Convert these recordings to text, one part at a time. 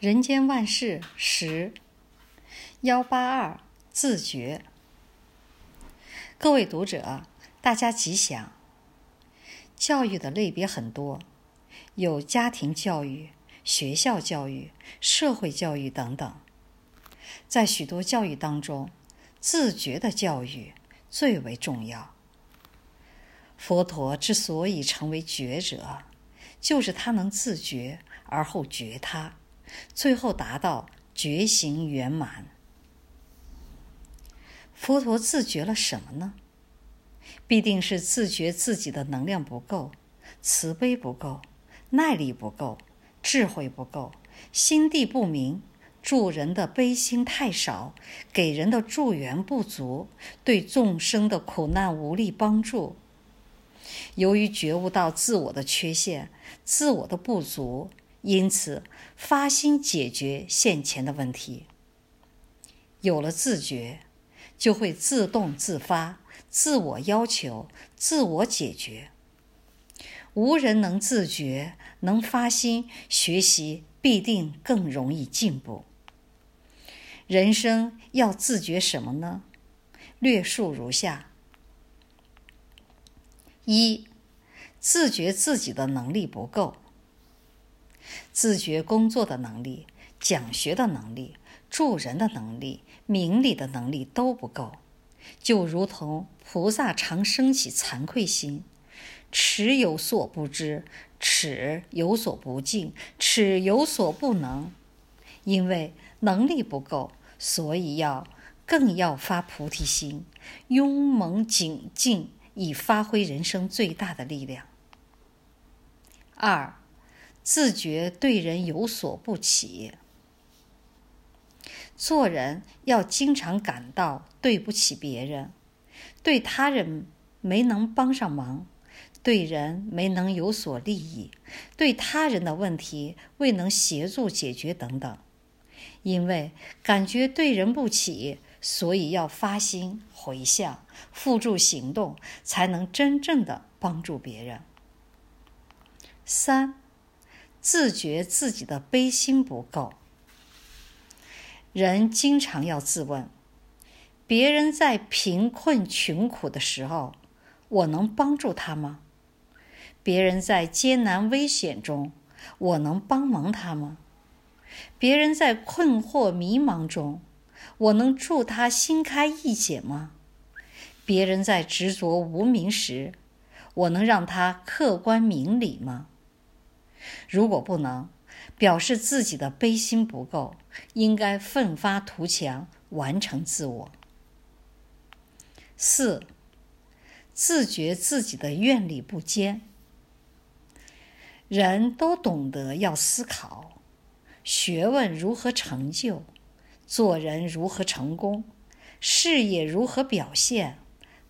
人间万事十幺八二自觉。各位读者，大家吉祥。教育的类别很多，有家庭教育、学校教育、社会教育等等。在许多教育当中，自觉的教育最为重要。佛陀之所以成为觉者，就是他能自觉而后觉他。最后达到觉行圆满。佛陀自觉了什么呢？必定是自觉自己的能量不够，慈悲不够，耐力不够，智慧不够，心地不明，助人的悲心太少，给人的助缘不足，对众生的苦难无力帮助。由于觉悟到自我的缺陷，自我的不足。因此，发心解决现前的问题。有了自觉，就会自动自发、自我要求、自我解决。无人能自觉，能发心学习，必定更容易进步。人生要自觉什么呢？略述如下：一、自觉自己的能力不够。自觉工作的能力、讲学的能力、助人的能力、明理的能力都不够，就如同菩萨常生起惭愧心，耻有所不知，耻有所不尽，耻有所不能。因为能力不够，所以要更要发菩提心，勇猛精进，以发挥人生最大的力量。二。自觉对人有所不起，做人要经常感到对不起别人，对他人没能帮上忙，对人没能有所利益，对他人的问题未能协助解决等等。因为感觉对人不起，所以要发心回向，付诸行动，才能真正的帮助别人。三。自觉自己的悲心不够，人经常要自问：别人在贫困穷苦的时候，我能帮助他吗？别人在艰难危险中，我能帮忙他吗？别人在困惑迷茫中，我能助他心开意解吗？别人在执着无明时，我能让他客观明理吗？如果不能，表示自己的悲心不够，应该奋发图强，完成自我。四，自觉自己的愿力不坚。人都懂得要思考，学问如何成就，做人如何成功，事业如何表现，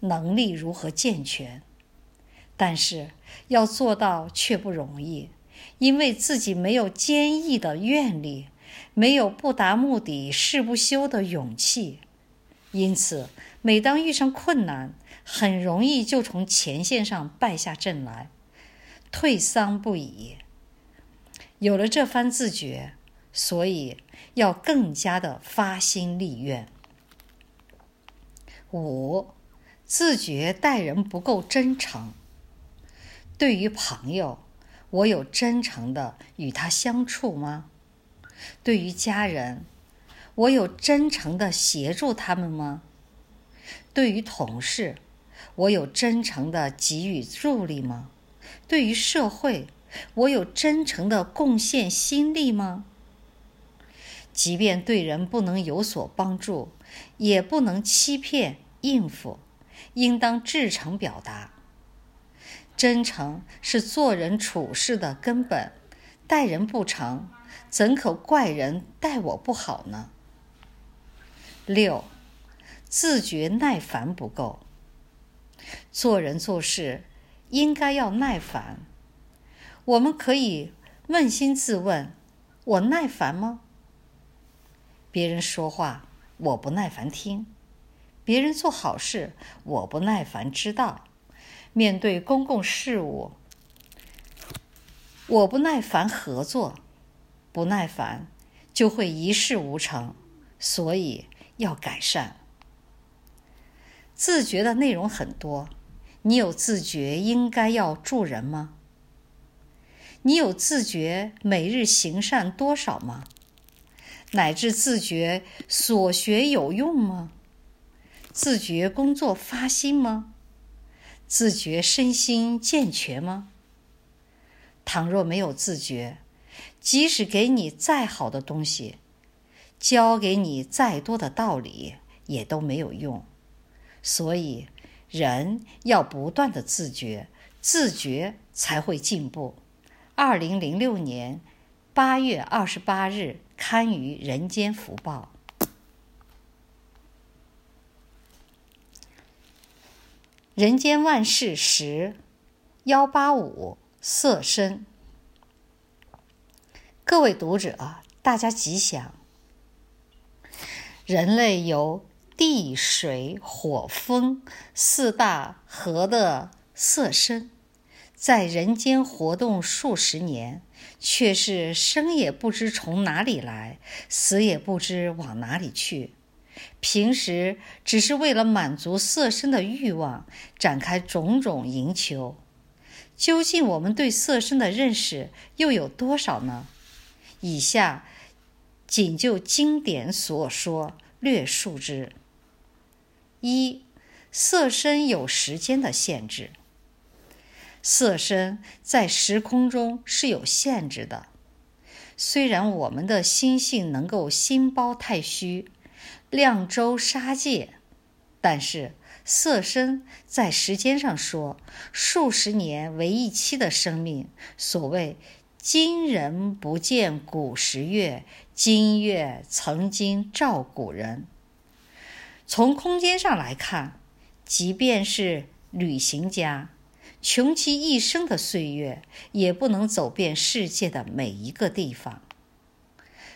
能力如何健全，但是要做到却不容易。因为自己没有坚毅的愿力，没有不达目的誓不休的勇气，因此每当遇上困难，很容易就从前线上败下阵来，退丧不已。有了这番自觉，所以要更加的发心立愿。五，自觉待人不够真诚，对于朋友。我有真诚的与他相处吗？对于家人，我有真诚的协助他们吗？对于同事，我有真诚的给予助力吗？对于社会，我有真诚的贡献心力吗？即便对人不能有所帮助，也不能欺骗应付，应当至诚表达。真诚是做人处事的根本，待人不诚，怎可怪人待我不好呢？六，自觉耐烦不够。做人做事应该要耐烦。我们可以扪心自问：我耐烦吗？别人说话，我不耐烦听；别人做好事，我不耐烦知道。面对公共事务，我不耐烦合作，不耐烦就会一事无成，所以要改善。自觉的内容很多，你有自觉应该要助人吗？你有自觉每日行善多少吗？乃至自觉所学有用吗？自觉工作发心吗？自觉身心健全吗？倘若没有自觉，即使给你再好的东西，教给你再多的道理，也都没有用。所以，人要不断的自觉，自觉才会进步。二零零六年八月二十八日刊于《人间福报》。人间万事十幺八五色身。各位读者，大家吉祥。人类由地水火风四大合的色身，在人间活动数十年，却是生也不知从哪里来，死也不知往哪里去。平时只是为了满足色身的欲望，展开种种营求。究竟我们对色身的认识又有多少呢？以下仅就经典所说，略述之。一、色身有时间的限制。色身在时空中是有限制的。虽然我们的心性能够心包太虚，量周杀界，但是色身在时间上说，数十年为一期的生命。所谓“今人不见古时月，今月曾经照古人”。从空间上来看，即便是旅行家，穷其一生的岁月，也不能走遍世界的每一个地方。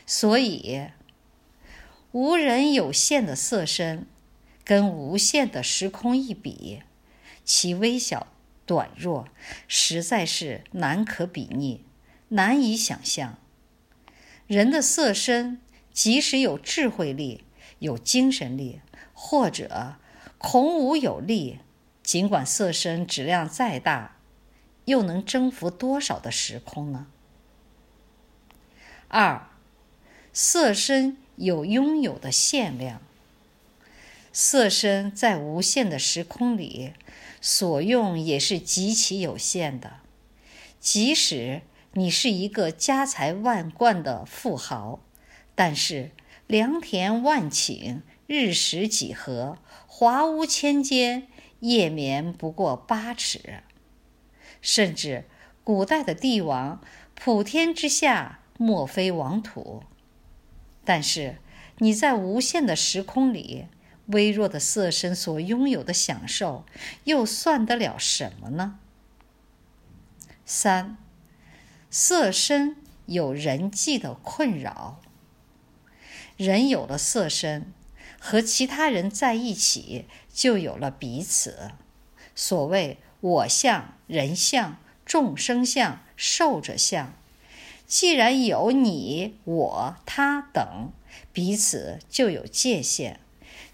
所以，无人有限的色身，跟无限的时空一比，其微小短弱，实在是难可比拟，难以想象。人的色身，即使有智慧力，有精神力。或者孔武有力，尽管色身质量再大，又能征服多少的时空呢？二，色身有拥有的限量。色身在无限的时空里，所用也是极其有限的。即使你是一个家财万贯的富豪，但是良田万顷。日食几何，华屋千间，夜眠不过八尺。甚至古代的帝王，普天之下莫非王土。但是你在无限的时空里，微弱的色身所拥有的享受，又算得了什么呢？三，色身有人际的困扰。人有了色身。和其他人在一起，就有了彼此。所谓我相、人相、众生相、寿者相。既然有你、我、他等，彼此就有界限，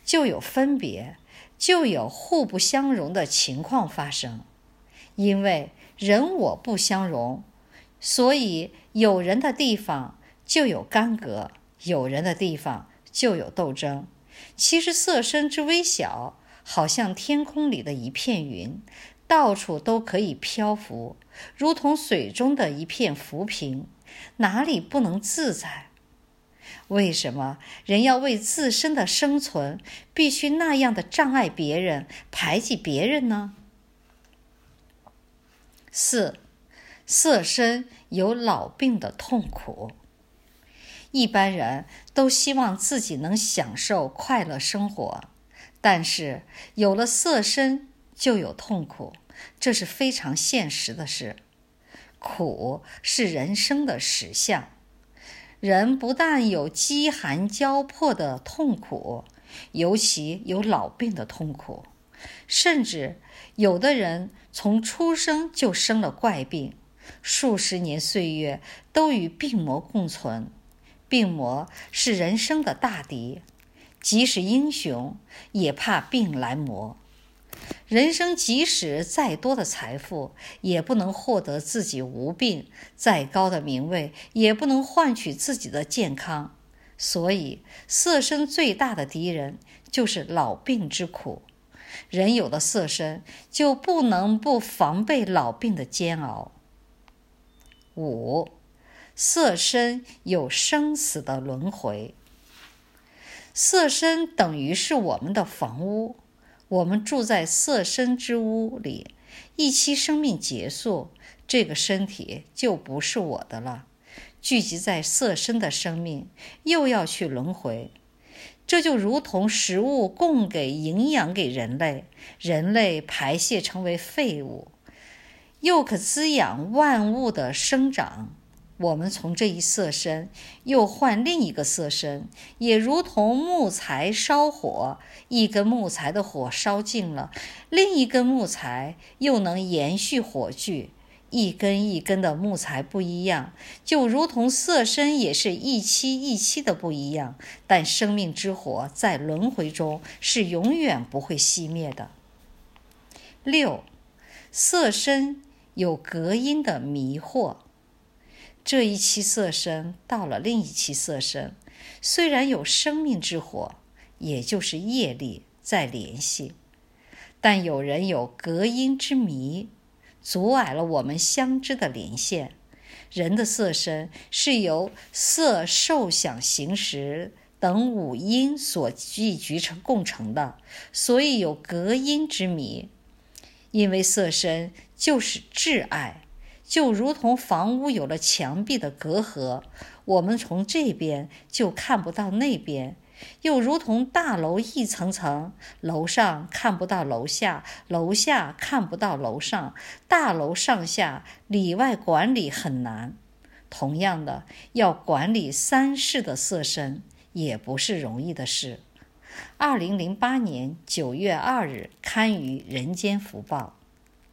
就有分别，就有互不相容的情况发生。因为人我不相容，所以有人的地方就有干戈，有人的地方就有斗争。其实色身之微小，好像天空里的一片云，到处都可以漂浮，如同水中的一片浮萍，哪里不能自在？为什么人要为自身的生存，必须那样的障碍别人、排挤别人呢？四，色身有老病的痛苦。一般人都希望自己能享受快乐生活，但是有了色身就有痛苦，这是非常现实的事。苦是人生的实相。人不但有饥寒交迫的痛苦，尤其有老病的痛苦，甚至有的人从出生就生了怪病，数十年岁月都与病魔共存。病魔是人生的大敌，即使英雄也怕病来磨。人生即使再多的财富，也不能获得自己无病；再高的名位，也不能换取自己的健康。所以，色身最大的敌人就是老病之苦。人有了色身，就不能不防备老病的煎熬。五。色身有生死的轮回，色身等于是我们的房屋，我们住在色身之屋里，一期生命结束，这个身体就不是我的了。聚集在色身的生命又要去轮回，这就如同食物供给营养给人类，人类排泄成为废物，又可滋养万物的生长。我们从这一色身又换另一个色身，也如同木材烧火，一根木材的火烧尽了，另一根木材又能延续火炬。一根一根的木材不一样，就如同色身也是一期一期的不一样。但生命之火在轮回中是永远不会熄灭的。六，色身有隔音的迷惑。这一期色身到了另一期色身，虽然有生命之火，也就是业力在联系，但有人有隔阴之迷，阻碍了我们相知的连线。人的色身是由色、受、想、行、识等五阴所聚集成共成的，所以有隔阴之迷。因为色身就是挚爱。就如同房屋有了墙壁的隔阂，我们从这边就看不到那边；又如同大楼一层层，楼上看不到楼下，楼下看不到楼上，大楼上下里外管理很难。同样的，要管理三世的色身，也不是容易的事。二零零八年九月二日刊于《人间福报》。